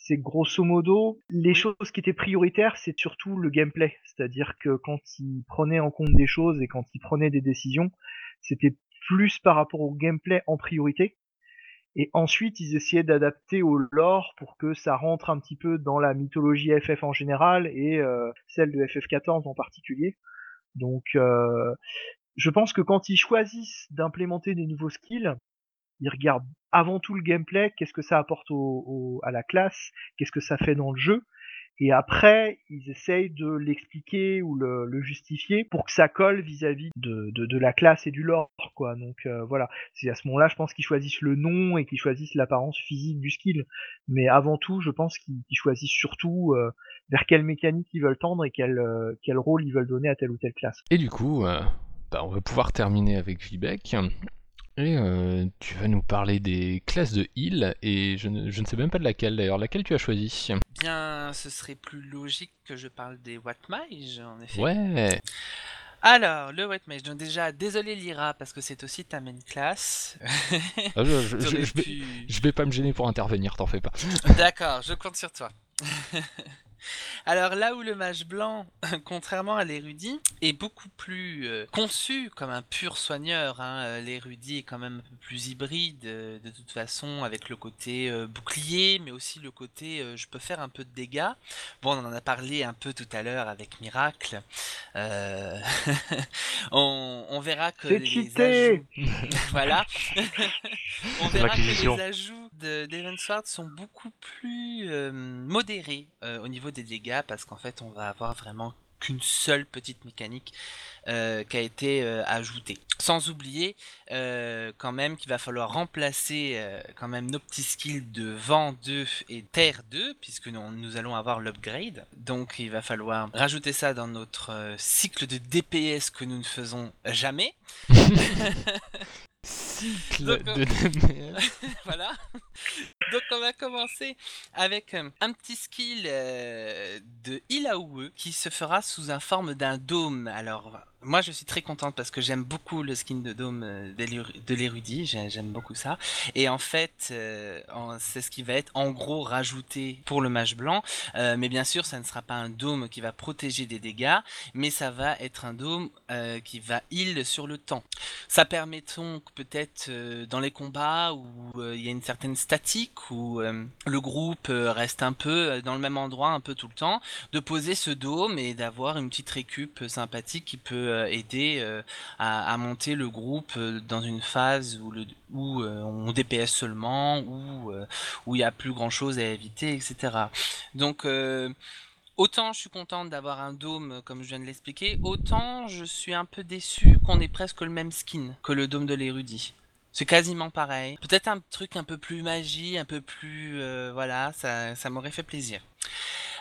c'est grosso modo, les choses qui étaient prioritaires, c'est surtout le gameplay. C'est-à-dire que quand ils prenaient en compte des choses et quand ils prenaient des décisions, c'était plus par rapport au gameplay en priorité. Et ensuite, ils essayaient d'adapter au lore pour que ça rentre un petit peu dans la mythologie FF en général et euh, celle de FF14 en particulier. Donc, euh, je pense que quand ils choisissent d'implémenter des nouveaux skills, ils regardent avant tout le gameplay, qu'est-ce que ça apporte à la classe, qu'est-ce que ça fait dans le jeu, et après ils essayent de l'expliquer ou le, justifier pour que ça colle vis-à-vis de, la classe et du lore, quoi. Donc euh, voilà, c'est à ce moment-là, je pense qu'ils choisissent le nom et qu'ils choisissent l'apparence physique du skill, mais avant tout, je pense qu'ils choisissent surtout euh, vers quelle mécanique ils veulent tendre et quel, euh, quel rôle ils veulent donner à telle ou telle classe. Et du coup, bah, on va pouvoir terminer avec Vibek. Et euh, tu vas nous parler des classes de heal, et je ne, je ne sais même pas de laquelle d'ailleurs. Laquelle tu as choisi Bien, ce serait plus logique que je parle des What Mage, en effet. Ouais Alors, le White Mage. Donc déjà, désolé Lyra, parce que c'est aussi ta main class. Ah, je, je- vais, je vais pas me gêner pour intervenir, t'en fais pas. D'accord, je compte sur toi. Alors là où le mage blanc, contrairement à l'érudit, est beaucoup plus euh, conçu comme un pur soigneur, hein, euh, l'érudit est quand même un peu plus hybride euh, de toute façon avec le côté euh, bouclier, mais aussi le côté euh, je peux faire un peu de dégâts. Bon, on en a parlé un peu tout à l'heure avec Miracle. Euh, on, on verra que les ajouts... voilà. on verra que les ajouts de d'Evansward sont beaucoup plus euh, modérés euh, au niveau des dégâts parce qu'en fait on va avoir vraiment qu'une seule petite mécanique euh, qui a été ajoutée. Sans oublier quand même qu'il va falloir remplacer quand même nos petits skills de vent 2 et terre 2 puisque nous, allons avoir l'upgrade. Donc il va falloir rajouter ça dans notre cycle de DPS que nous ne faisons jamais. Cycle Donc, euh, de DPS. voilà. Donc on va commencer avec euh, un petit skill euh, de Ilaoue qui se fera sous un forme d'un dôme. Alors moi je suis très contente parce que j'aime beaucoup le skin de dôme euh, de l'érudit, J'ai- j'aime beaucoup ça. Et en fait c'est ce qui va être en gros rajouté pour le mage blanc. Mais bien sûr ça ne sera pas un dôme qui va protéger des dégâts, mais ça va être un dôme qui va heal sur le temps. Ça permet donc peut-être dans les combats où il y a une certaine statique, où euh, le groupe euh, reste un peu euh, dans le même endroit un peu tout le temps, de poser ce dôme et d'avoir une petite récup sympathique qui peut aider à, monter le groupe dans une phase où, on DPS seulement, où euh, où il y a plus grand chose à éviter, etc. Donc Autant je suis contente d'avoir un dôme comme je viens de l'expliquer, autant je suis un peu déçu qu'on ait presque le même skin que le dôme de l'érudit. C'est quasiment pareil. Peut-être un truc un peu plus magie, un peu plus... euh, voilà, ça, ça m'aurait fait plaisir.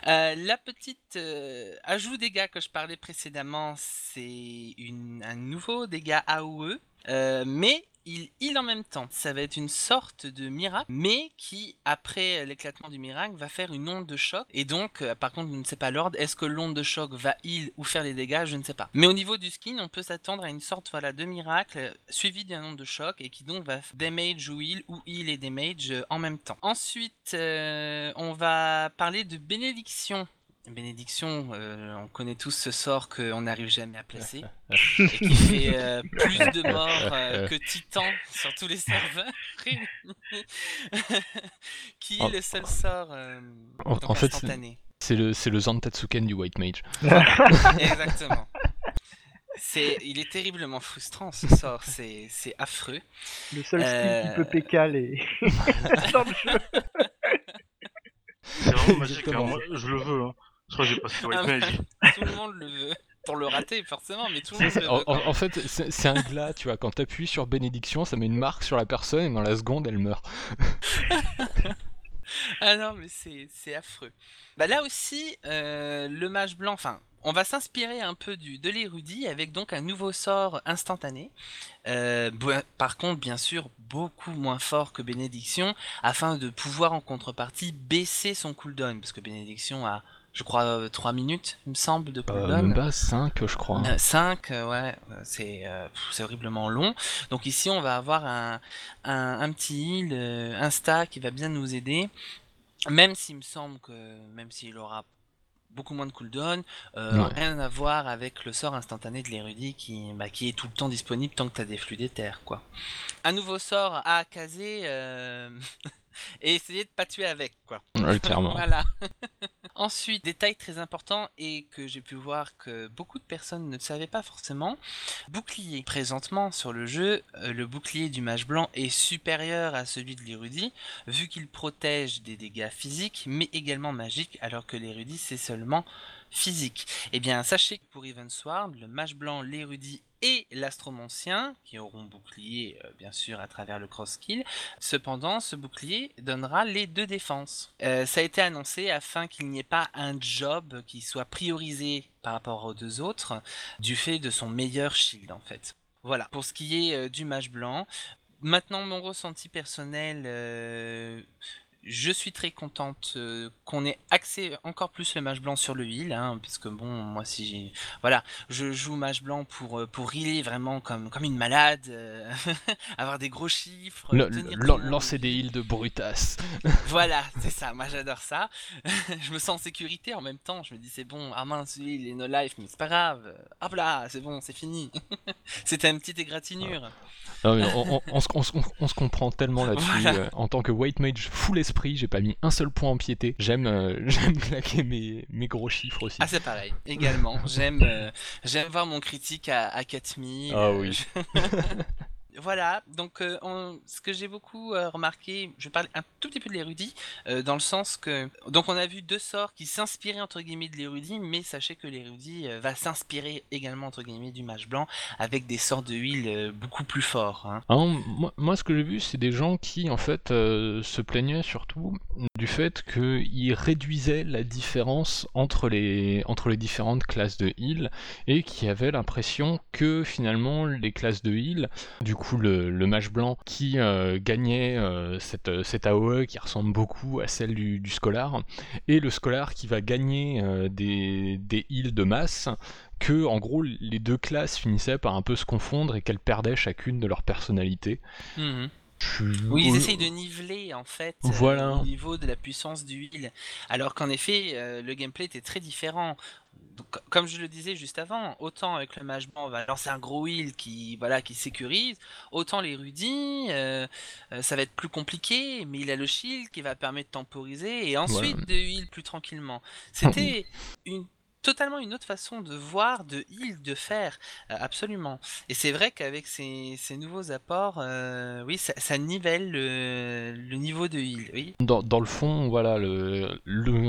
Euh, la petite euh, ajout dégâts que je parlais précédemment, c'est un nouveau dégât AOE, mais il heal en même temps. Ça va être une sorte de miracle, mais qui, après l'éclatement du miracle, va faire une onde de choc. Et donc, euh, par contre, je ne sais pas l'ordre, est-ce que l'onde de choc va heal ou faire les dégâts? Je ne sais pas. Mais au niveau du skin, on peut s'attendre à une sorte voilà, de miracle euh, suivi d'une onde de choc et qui donc va damage ou heal ou heal et damage euh, en même temps. Ensuite, on va parler de bénédiction. Bénédiction, euh, on connaît tous ce sort qu'on n'arrive jamais à placer et qui fait euh, plus de morts euh, que Titan sur tous les serveurs qui est le seul sort euh, En- donc en fait, c'est- instantané? C'est le, c'est le Zantatsuken du White Mage. Exactement. C'est, il est terriblement frustrant ce sort, c'est, c'est affreux. Le seul skill Euh, qui peut PK les... dans le jeu. C'est vraiment magique, hein. Exactement. Moi, je le veux. Hein. Je crois que j'ai passé le Ah White bah, Mage. tout le monde le veut. Pour le rater, forcément, mais tout le monde C'est- le en, veut. quoi. en- en fait, c'est un glas, tu vois, quand t'appuies sur bénédiction, ça met une marque sur la personne et dans la seconde, elle meurt. Ah non, mais c'est, affreux. Bah là aussi, euh, le mage blanc, enfin, on va s'inspirer un peu du, de l'érudit avec donc un nouveau sort instantané. Euh, par contre, bien sûr, beaucoup moins fort que bénédiction, afin de pouvoir en contrepartie baisser son cooldown, parce que bénédiction a, je crois, euh, 3 minutes, il me semble, de Euh, cooldown. même pas 5, je crois. 5, ouais, euh, c'est euh, c'est horriblement long. Donc ici, on va avoir un, un, un petit heal euh, insta qui va bien nous aider. Même s'il me semble que, même s'il aura beaucoup moins de cooldown, euh, Ouais. rien à voir avec le sort instantané de l'érudit qui, bah, qui est tout le temps disponible tant que tu as des flux d'éther, quoi. Un nouveau sort à caser euh, et essayer de pas tuer avec, quoi. Ouais, clairement. Voilà. Ensuite, détail très important et que j'ai pu voir que beaucoup de personnes ne savaient pas forcément. Bouclier. Présentement sur le jeu, euh, le bouclier du mage blanc est supérieur à celui de l'érudit, vu qu'il protège des dégâts physiques, mais également magiques, alors que l'érudit c'est seulement physique. Eh bien, sachez que pour Evansward, le mage blanc, l'érudit et l'astromancien, qui auront bouclier euh, bien sûr à travers le cross skill, Cependant, ce bouclier donnera les deux défenses. Euh, ça a été annoncé afin qu'il n'y ait pas un job qui soit priorisé par rapport aux deux autres, du fait de son meilleur shield en fait. Voilà, pour ce qui est euh, du mage blanc, maintenant, mon ressenti personnel, je suis très contente euh, qu'on ait axé encore plus le mage blanc sur le heal, hein, puisque bon, moi si j'ai, voilà, je joue mage blanc pour euh, pour healer vraiment comme comme une malade, euh, avoir des gros chiffres, Le- le- lancer des heal. heals de Brutas. Voilà, c'est ça, moi j'adore ça. je me sens en sécurité en même temps, je me dis c'est bon, ah mince, lui, il est no life, mais c'est pas grave. Hop là, c'est bon, c'est fini. C'était une petite égratignure. Non, mais on, on- on se- on comprend tellement là-dessus. Voilà. En tant que white mage full esprit, j'ai pas mis un seul point en piété. J'aime euh, j'aime claquer mes, mes gros chiffres aussi. Ah c'est pareil, également. J'aime euh, j'aime voir mon critique à, à 4000. Ah euh, oui. je- voilà, donc euh, ce que j'ai beaucoup euh, remarqué, je vais parler un tout petit peu de l'érudit, euh, dans le sens que... Donc on a vu deux sorts qui s'inspiraient entre guillemets de l'érudit, mais sachez que l'érudit va s'inspirer également entre guillemets du mage blanc, avec des sorts de heal euh, beaucoup plus forts. hein. Moi, moi, ce que j'ai vu, c'est des gens qui, en fait, se plaignaient surtout du fait qu'ils réduisaient la différence entre les, entre les différentes classes de heal et qui avaient l'impression que finalement les classes de heal, du coup le, mage blanc qui euh, gagnait euh, cette, AOE qui ressemble beaucoup à celle du, du Scholar, et le Scholar qui va gagner euh, des, des heals de masse, que en gros les deux classes finissaient par un peu se confondre et qu'elles perdaient chacune de leur personnalité. Mhm. Oui, ils essayent de niveler en fait euh, Voilà. au niveau de la puissance du heal. Alors qu'en effet, euh, le gameplay était très différent. Donc, co- comme je le disais juste avant, autant avec le mage blanc, on va lancer un gros heal qui, voilà, qui sécurise, autant l'érudit, euh, euh, ça va être plus compliqué, mais il a le shield qui va permettre de temporiser et ensuite Voilà. de heal plus tranquillement. C'était une totalement une autre façon de voir, de heal, de faire, euh, absolument. Et c'est vrai qu'avec ces, ces nouveaux apports, euh, oui, ça, nivelle le, niveau de heal, oui. Dans, dans le fond, voilà, le,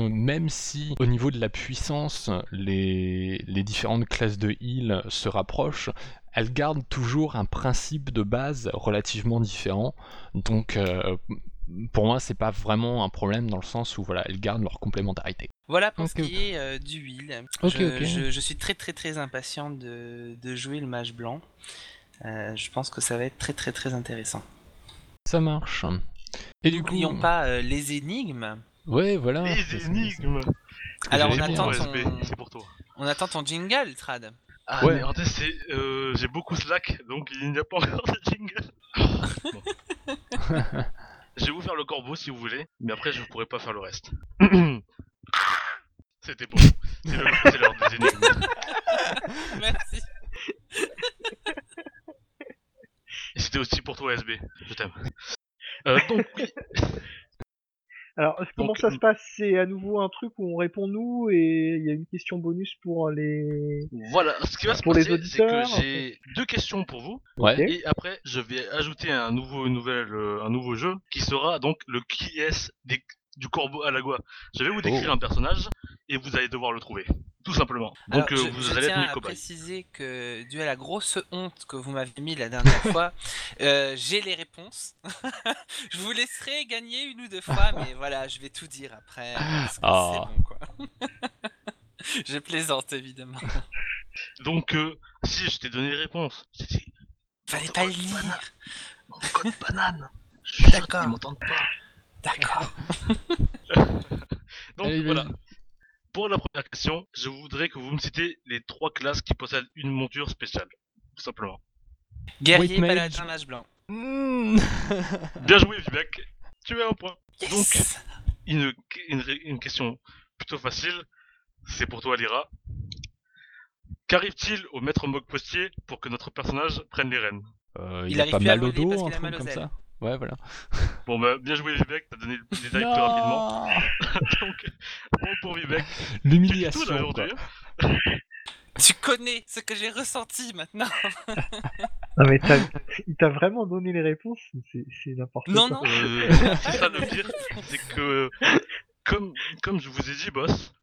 même si au niveau de la puissance, les, les différentes classes de heal se rapprochent, elles gardent toujours un principe de base relativement différent. Donc, euh, pour moi, c'est pas vraiment un problème dans le sens où voilà, elles gardent leur complémentarité. Voilà pour ce qui est euh, du heal. Ok, je, ok. Je, je suis très très très impatient de, de jouer le mage blanc. Euh, je pense que ça va être très très très intéressant. Ça marche. Et du coup, N'oublions pas euh, les énigmes. ouais, voilà. Les énigmes Alors on attend, ton... SB, c'est pour toi. on attend ton jingle, Trad. Ah, Ouais. euh, j'ai beaucoup Slack, donc il n'y a pas encore de jingle. Bon. je vais vous faire le corbeau si vous voulez, mais après je pourrai pas faire le reste. C'était pour vous. C'est le- c'est l'heure des énigmes. Merci. Et c'était aussi pour toi, SB. Je t'aime. Euh, donc, oui. Alors, comment Donc, ça se passe? C'est à nouveau un truc où on répond nous et il y a une question bonus pour les. Voilà, ce qui va se Pour les passer, c'est que auditeurs, j'ai deux questions pour vous. Ouais. Et après, je vais ajouter un nouveau, une nouvelle, euh, un nouveau jeu qui sera donc le qui est des, du corbeau à la goa. Je vais vous décrire Oh. un personnage et vous allez devoir le trouver, tout simplement. Donc Alors, euh, je, vous je allez tiens être mes à préciser que, dû à la grosse honte que vous m'avez mis la dernière fois, euh, j'ai les réponses. je vous laisserai gagner une ou deux fois, mais voilà, je vais tout dire après. parce que Ah. C'est bon, quoi. je plaisante, évidemment. Donc, euh, si je t'ai donné les réponses, Fallait pas le lire. mon code banane. D'accord. qu'ils m'entendent pas. D'accord. Donc Allez, voilà. vas-y. Pour la première question, je voudrais que vous me citez les trois classes qui possèdent une monture spéciale. Tout simplement. Guerrier, White paladin, mage blanc. Mmh. Bien joué, Vivek. Tu as un point. Yes Une, une, une question plutôt facile. C'est pour toi, Lyra. Qu'arrive-t-il au maître moque postier pour que notre personnage prenne les rênes? Euh, Il il a arrive pas plus mal au dos, un truc comme ça. Ouais, voilà. Bon, bah, bien joué, Vivek. T'as donné le détail plus rapidement. Donc, bon pour Vivek. L'humiliation. Tu connais ce que j'ai ressenti maintenant. Non mais t'as- il t'a vraiment donné les réponses C'est c'est n'importe Non, quoi. non. Euh, c'est ça le pire, c'est que comme comme je vous ai dit, boss,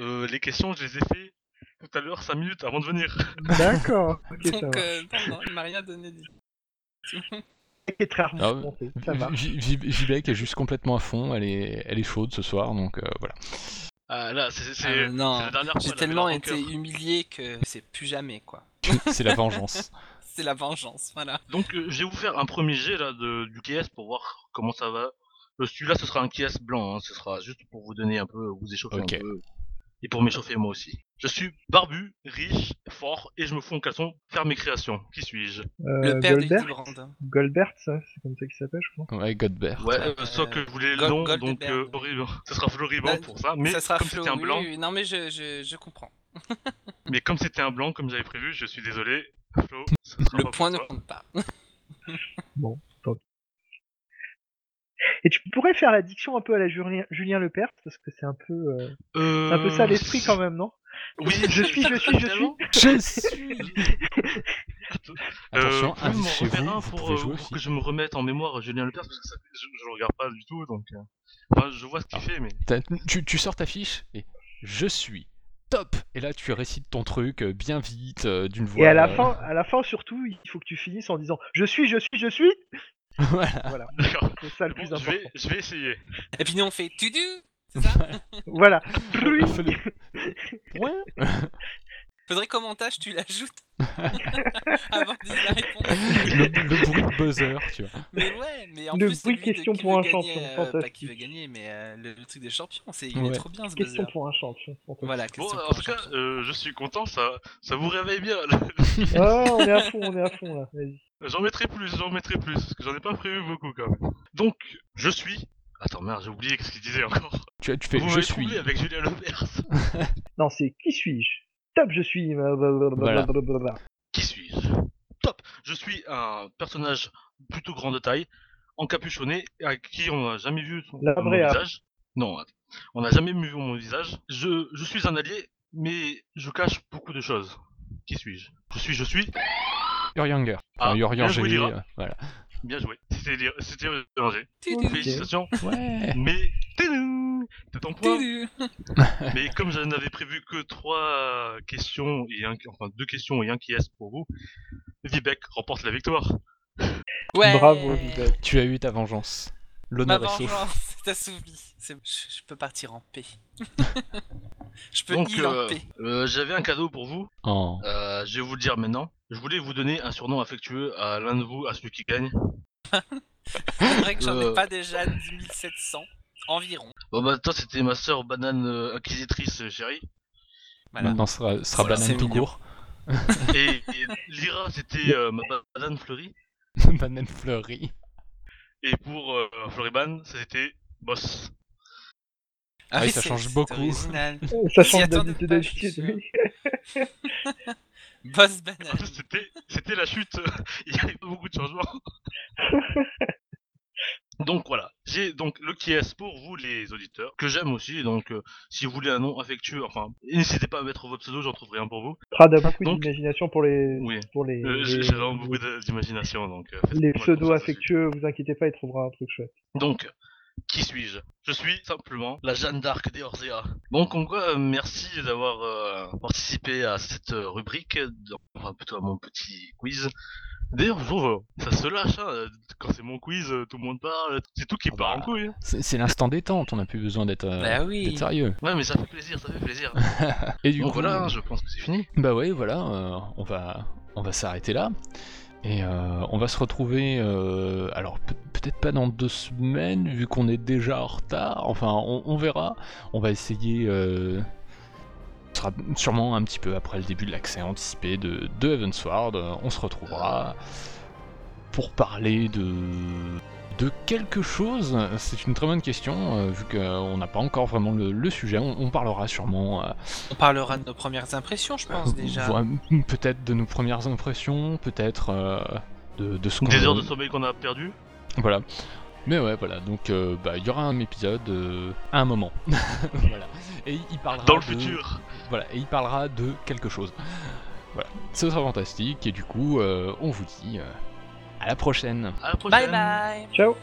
euh, les questions je les ai fait tout à l'heure 5 minutes avant de venir. D'accord. Ok, ça Donc, va. euh, non, non, il m'a rien donné du C'est très Ah. Ça marche. Est juste complètement à fond, elle est, elle est chaude ce soir, donc euh, voilà. Ah là, c'est c'est Euh, non, c'est la dernière fois. J'ai tellement été humilié que c'est plus jamais quoi. C'est la vengeance. C'est la vengeance, voilà. Donc euh, je vais vous faire un premier jet là de, du KS pour voir comment ça va. Euh, Celui-là ce sera un KS blanc, hein, ce sera juste pour vous donner un peu, vous échauffer un peu. Et pour m'échauffer moi aussi. Je suis barbu, riche, fort, et je me fous en caleçon faire mes créations. Qui suis-je? Le Euh, père de Goldberg Hildebrand. Goldberg, ça, c'est comme ça qu'il s'appelle, je crois. Ouais, Godbert. Ouais, Euh, sauf que je voulais le nom, donc euh. Ce sera Floriband Bah, pour ça, mais ça sera comme Flo, c'était un blanc, oui. Non, mais je, je, je comprends. mais comme c'était un blanc, comme j'avais prévu, je suis désolé. Flo, ce sera Le pas point ne compte pas. Et tu pourrais faire la diction un peu à la Julien, Julien Lepers, parce que c'est un peu, euh, Euh... un peu ça l'esprit quand même, non? Oui, Je suis, je suis, je suis. Je suis. Attention, euh, vous vous, un vous pour, euh, jouer pour que je me remette en mémoire Julien Lepers parce que ça, je, je le regarde pas du tout donc. euh, Enfin, je vois ce qu'il Ah. fait mais. Tu, tu sors ta fiche et je suis top. Et là, tu récites ton truc euh, bien vite, euh, d'une voix. Et à la euh, fin, à la fin surtout, il faut que tu finisses en disant je suis, je suis, je suis. Voilà. Voilà, D'accord. c'est ça le Bon, plus je important. vais, je vais essayer. Et puis nous, on fait tudu C'est ça Voilà. Ouais. Faudrait qu'au montage, tu l'ajoutes avant de la réponse. le, le bruit de buzzer, tu vois. Mais ouais, mais en Le plus, bruit question pour un gagner, champion, euh, pas qui veut gagner, mais euh, le, le truc des champions, c'est il Ouais. est trop bien ce Question buzzer. pour un champion. Voilà, Bon, en tout cas, euh, je suis content, ça, ça vous réveille bien. Ah, on est à fond, on est à fond là. Vas-y. J'en mettrai plus, j'en mettrai plus, parce que j'en ai pas prévu beaucoup quand même. Donc, je suis. Attends, merde, j'ai oublié ce qu'il disait encore. Tu, tu fais Vous je suis. avec Julien Lepers. Non, c'est qui suis-je? Top, je suis. Voilà. Qui suis-je? Top Je suis un personnage plutôt grand de taille, encapuchonné, à qui on n'a jamais vu son, mon visage. Non, on n'a jamais vu mon visage. Je, je suis un allié, mais je cache beaucoup de choses. Qui suis-je? Je suis, je suis. Urianger. Ah, Enfin, Urianger, bien joué, Lyra. euh, voilà. Bien joué. C'était Urianger. Félicitations. Ouais. Mais t'as ton point. Mais comme je n'avais prévu que trois questions et un, enfin deux questions et un qui est pour vous, Vivek remporte la victoire. Ouais. Bravo, Vivek. Tu as eu ta vengeance. Ma L'honneur est sauf. vengeance est assouvie. C'est- Je, je peux partir en paix. je peux Donc en euh, paix. euh, j'avais un cadeau pour vous. Oh. Euh, je vais vous le dire maintenant. Je voulais vous donner un surnom affectueux à l'un de vous, à celui qui gagne. C'est vrai que j'en ai pas déjà 10 700 environ. Bon bah toi c'était ma sœur banane euh, inquisitrice chérie. Voilà. Maintenant, ce sera, ce sera Voilà, banane tout mignon. court. Et, et Lyra c'était euh, ma ba- banane fleurie. banane fleurie. Et pour euh, Floriban c'était boss. Ah oui, oui, ça change beaucoup. original. Ça change d'habitude d'habitude. oui. Boss banane. c'était c'était la chute. Il y avait pas beaucoup de changements. Donc voilà, j'ai donc le qui est pour vous les auditeurs, que j'aime aussi, donc euh, si vous voulez un nom affectueux, enfin, n'hésitez pas à mettre votre pseudo, j'en trouverai un pour vous. Trad a beaucoup Donc- d'imagination pour les, Oui, pour les, euh, j'ai les, j'ai vraiment beaucoup d'imagination, donc... euh, les confiance pseudos là-dessus. affectueux. Vous inquiétez pas, il trouvera un truc chouette. Donc, qui suis-je? Je suis simplement la Jeanne d'Arc des Orzea. Bon, comme quoi, merci d'avoir participé à cette rubrique, enfin plutôt à mon petit quiz. D'ailleurs, euh, ça se lâche, hein, euh, quand c'est mon quiz, euh, tout le monde parle, c'est tout qui Ah part bah. en couille. hein. C'est l'instant détente, on n'a plus besoin d'être euh, Bah oui. d'être sérieux. Ouais, mais ça fait plaisir, ça fait plaisir. Et du Donc coup, voilà, je pense que c'est fini. bah ouais, voilà, euh, on va, on va s'arrêter là. Et euh, on va se retrouver, euh, alors peut- peut-être pas dans deux semaines, vu qu'on est déjà en retard. Enfin, on, on verra. On va essayer. euh, sera sûrement un petit peu après le début de l'accès anticipé de, de Heavensward. Euh, On se retrouvera pour parler de de quelque chose. C'est une très bonne question, euh, vu qu'on n'a pas encore vraiment le, le sujet. On, on parlera sûrement. euh, On parlera de nos premières impressions, je pense déjà. Peut-être de nos premières impressions, peut-être euh, de, de ce qu'on... Des heures de sommeil qu'on a perdu. Voilà. Mais ouais, voilà, donc euh, bah, il y aura un épisode euh, à un moment. voilà. Et il parlera Dans le de- futur. Voilà, et il parlera de quelque chose. Voilà. Ce sera fantastique, et du coup, euh, on vous dit euh, à la prochaine. À la prochaine. Bye bye Ciao